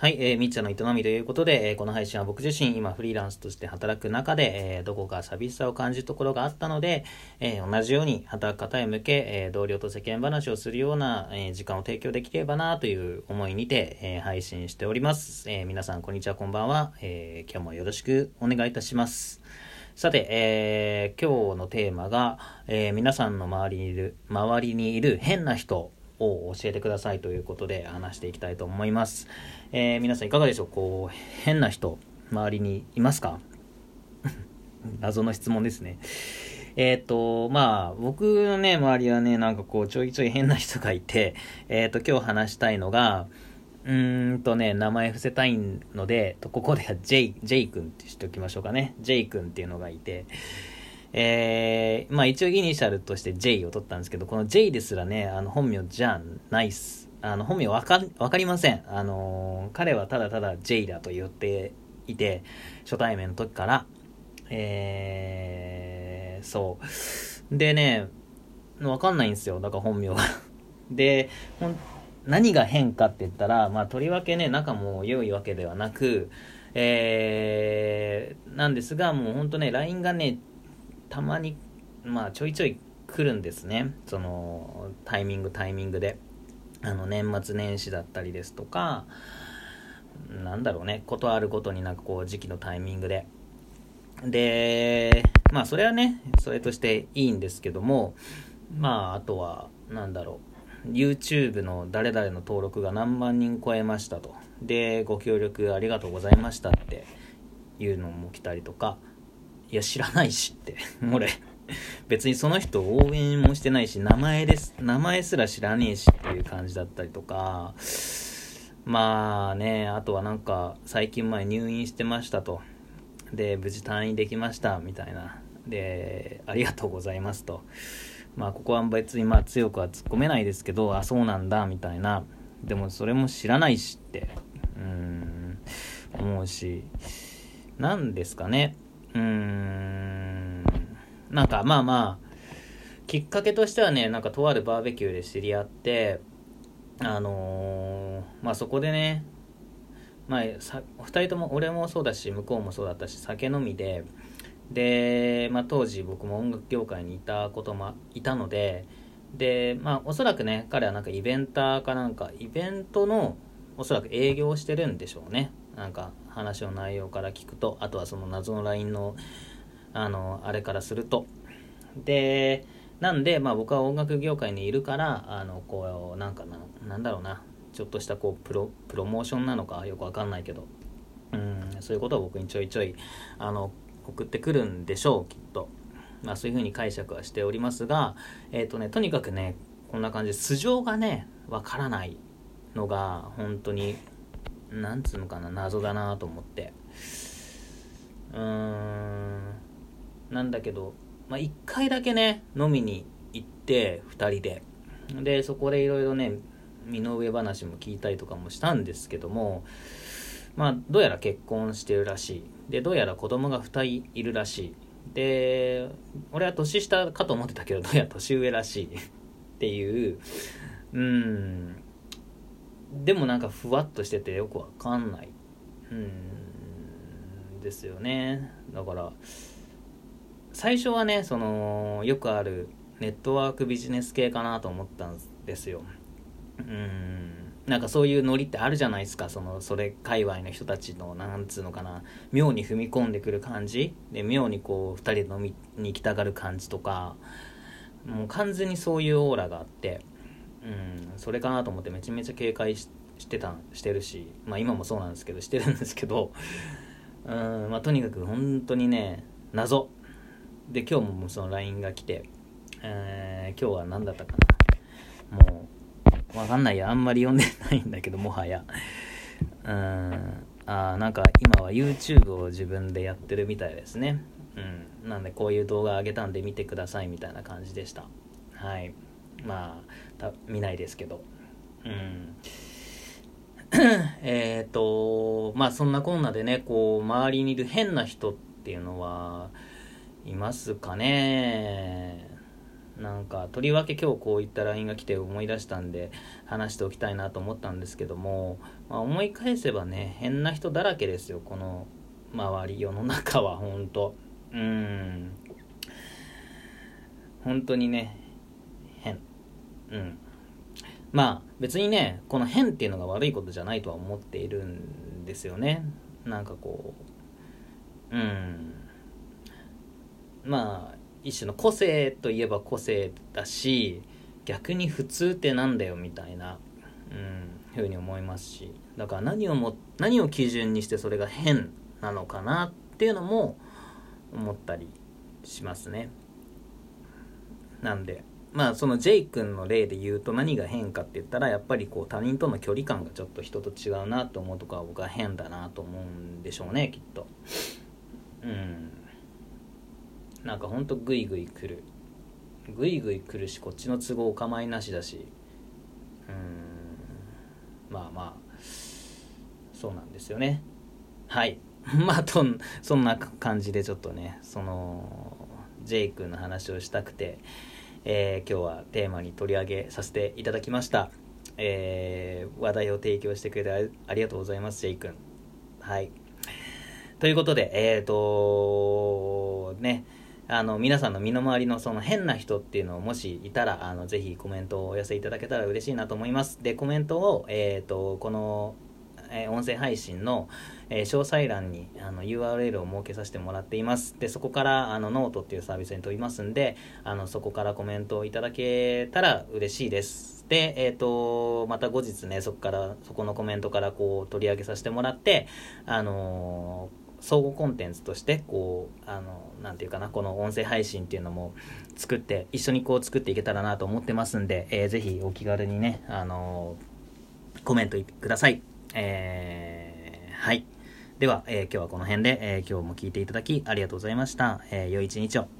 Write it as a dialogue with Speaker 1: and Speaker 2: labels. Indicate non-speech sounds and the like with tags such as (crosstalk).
Speaker 1: はい、えー、みっちゃんの営みということで、えー、この配信は僕自身、今フリーランスとして働く中で、えー、どこか寂しさを感じるところがあったので、えー、同じように働く方へ向け、えー、同僚と世間話をするような、えー、時間を提供できればなという思いにて、えー、配信しております。えー、皆さん、こんにちは、こんばんは。えー、今日もよろしくお願いいたします。さて、えー、今日のテーマが、えー、皆さんの周りにいる、周りにいる変な人を教えてくださいということで話していきたいと思います。えー、皆さんいかがでしょう？こう、変な人、周りにいますか？(laughs) 謎の質問ですね。えっ、ー、と、まあ、僕のね、周りはね、なんかこう、ちょいちょい変な人がいて、えっ、ー、と、今日話したいのが、うーんとね、名前伏せたいので、ここでは J、J 君ってしておきましょうかね。J 君っていうのがいて、えー、まあ一応イニシャルとして J を取ったんですけど、この J ですらね、あの本名じゃないっす。あの本名わか、わかりません。あのー、彼はただただ J だと言っていて、初対面の時から、えー、そう。でね、わかんないんですよ。だから本名が。(laughs) で、ほん、何が変かって言ったら、まあとりわけね、仲も良いわけではなく、えー、なんですが、もうほんとね、LINE がね、たまに、まあ、ちょいちょい来るんですね。その、タイミングタイミングで。あの、年末年始だったりですとか、なんだろうね、ことあるごとになんかこう、時期のタイミングで。で、まあ、それはね、それとしていいんですけども、まあ、あとは、なんだろう。YouTube の誰々の登録が何万人超えましたと。で、ご協力ありがとうございましたっていうのも来たりとか、いや、知らないしって。(laughs) 俺、別にその人応援もしてないし、名前です、名前すら知らねえしっていう感じだったりとか、まあね、あとはなんか、最近前入院してましたと。で、無事退院できました、みたいな。で、ありがとうございますと。まあ、ここは別にまあ強くは突っ込めないですけど、あ、そうなんだ、みたいな。でもそれも知らないしって、うん、思うし、なんですかね。うーん、なんかまあまあ、きっかけとしてはね、なんかとあるバーベキューで知り合って、あのー、まあそこでね、まあ、さ2人とも俺もそうだし向こうもそうだったし酒飲みでで、まあ、当時僕も音楽業界にいたこともいたのでで、まあ、おそらくね彼はなんかイベンターかなんかイベントのおそらく営業してるんでしょうね。なんか話の内容から聞くとあとはその謎の LINE のあのあれからすると。でなんで、まあ、僕は音楽業界にいるからあのこうなんかななんだろうなちょっとしたこうプロプロモーションなのかよくわかんないけど。うんそういうことを僕にちょいちょいあの送ってくるんでしょうきっと、まあ、そういうふうに解釈はしておりますがえっ、ー、とねとにかくねこんな感じで素性がねわからないのが本当になんつうのかな謎だなと思って。うーん。なんだけどまあ1回だけね飲みに行って2人で。でそこでいろいろね身の上話も聞いたりとかもしたんですけどもまあどうやら結婚してるらしい。でどうやら子供が2人いるらしい。で俺は年下かと思ってたけどどうやら年上らしいっていう。うん。でもなんかふわっとしててよくわかんない。うん。ですよね。だから最初はねそのよくあるネットワークビジネス系かなと思ったんですよ。うん。なんかそういうノリってあるじゃないですか。そのそれ界隈の人たちのなんつうのかな。妙に踏み込んでくる感じ。で妙にこう2人で飲みに行きたがる感じとか。もう完全にそういうオーラがあって。うんそれかなと思ってめちゃめちゃ警戒してたしてるしまあ今もそうなんですけどしてるんですけど (laughs) うんまあとにかく本当にね謎。で今日もその LINE が来て、えー、今日は何だったかな。もうわかんないや。あんまり読んでないんだけどもはや。うんあなんか今は YouTube を自分でやってるみたいですね。うんなんでこういう動画上げたんで見てくださいみたいな感じでした。はい。まあ見ないですけど。うん。(coughs) えっとまあそんなこんなでねこう周りにいる変な人っていうのはいますかね。なんかとりわけ今日こういった LINE が来て思い出したんで話しておきたいなと思ったんですけども、まあ、思い返せばね変な人だらけですよこの周り世の中は本当うん。本当にねうん。まあ別にねこの変っていうのが悪いことじゃないとは思っているんですよね。なんかこううん。まあ一種の個性といえば個性だし逆に普通ってなんだよみたいな、うん、ふうに思いますし。だから何をも何を基準にしてそれが変なのかなっていうのも思ったりしますね。なんでまあその J 君の例で言うと何が変かって言ったらやっぱりこう他人との距離感がちょっと人と違うなと思うとかは僕は変だなと思うんでしょうねきっと。うん。なんかほんとグイグイ来るグイグイ来るしこっちの都合お構いなしだし。うん。まあまあそうなんですよね。はい。(laughs) まあとそんな感じでちょっとねそのジェイ君の話をしたくて、えー、今日はテーマに取り上げさせていただきました、えー、話題を提供してくれてありがとうございますジェイ君。はい。ということでえっ、ー、とねあの皆さんの身の回りのその変な人っていうのをもしいたらあのぜひコメントをお寄せいただけたら嬉しいなと思います。でコメントを、えーと、この、えー、音声配信の、えー、詳細欄にあの URL を設けさせてもらっています。でそこからあのノートっていうサービスに飛びますんであのそこからコメントをいただけたら嬉しいです。で、えっ、ー、と、また後日ね、そこから、そこのコメントからこう取り上げさせてもらって、あのー相互コンテンツとしてこうあのなんていうかなこの音声配信っていうのも作って一緒にこう作っていけたらなと思ってますんで、えー、ぜひお気軽にねあのコメントください。えー、はい。では、えー、今日はこの辺で、えー、今日も聞いていただきありがとうございました、えー、良い一日を。